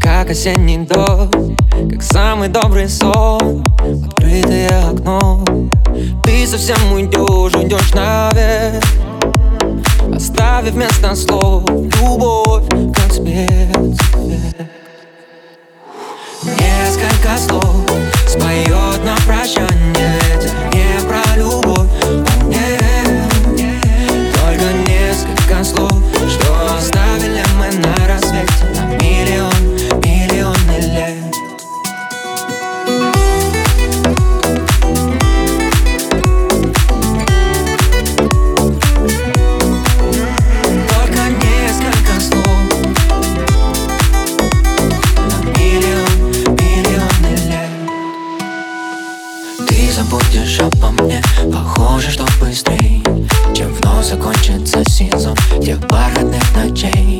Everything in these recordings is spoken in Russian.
Как осенний дождь Как самый добрый сон. Открытое окно. Ты совсем уйдешь, уйдешь наверх Оставив вместо слов Любовь, как цвет Несколько слов споет на прощание мне. Похоже, что быстрей Чем вновь закончится сезон. Тех бархатных ночей.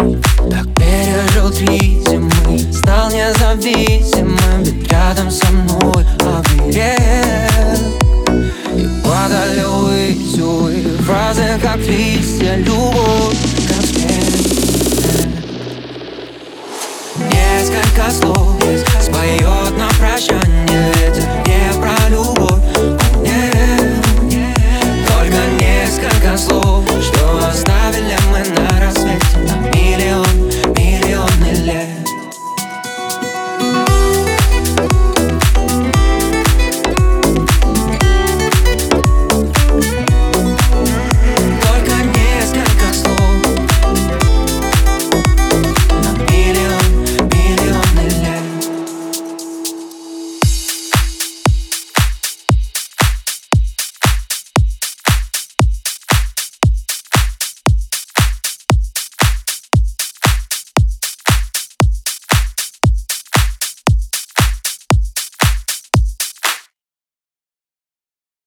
Так пережил три зимы Стал независимым. Ведь рядом со мной оберег И падали ввысь, увы Фразы как листья Любовь, как снег Несколько слов споет на прощание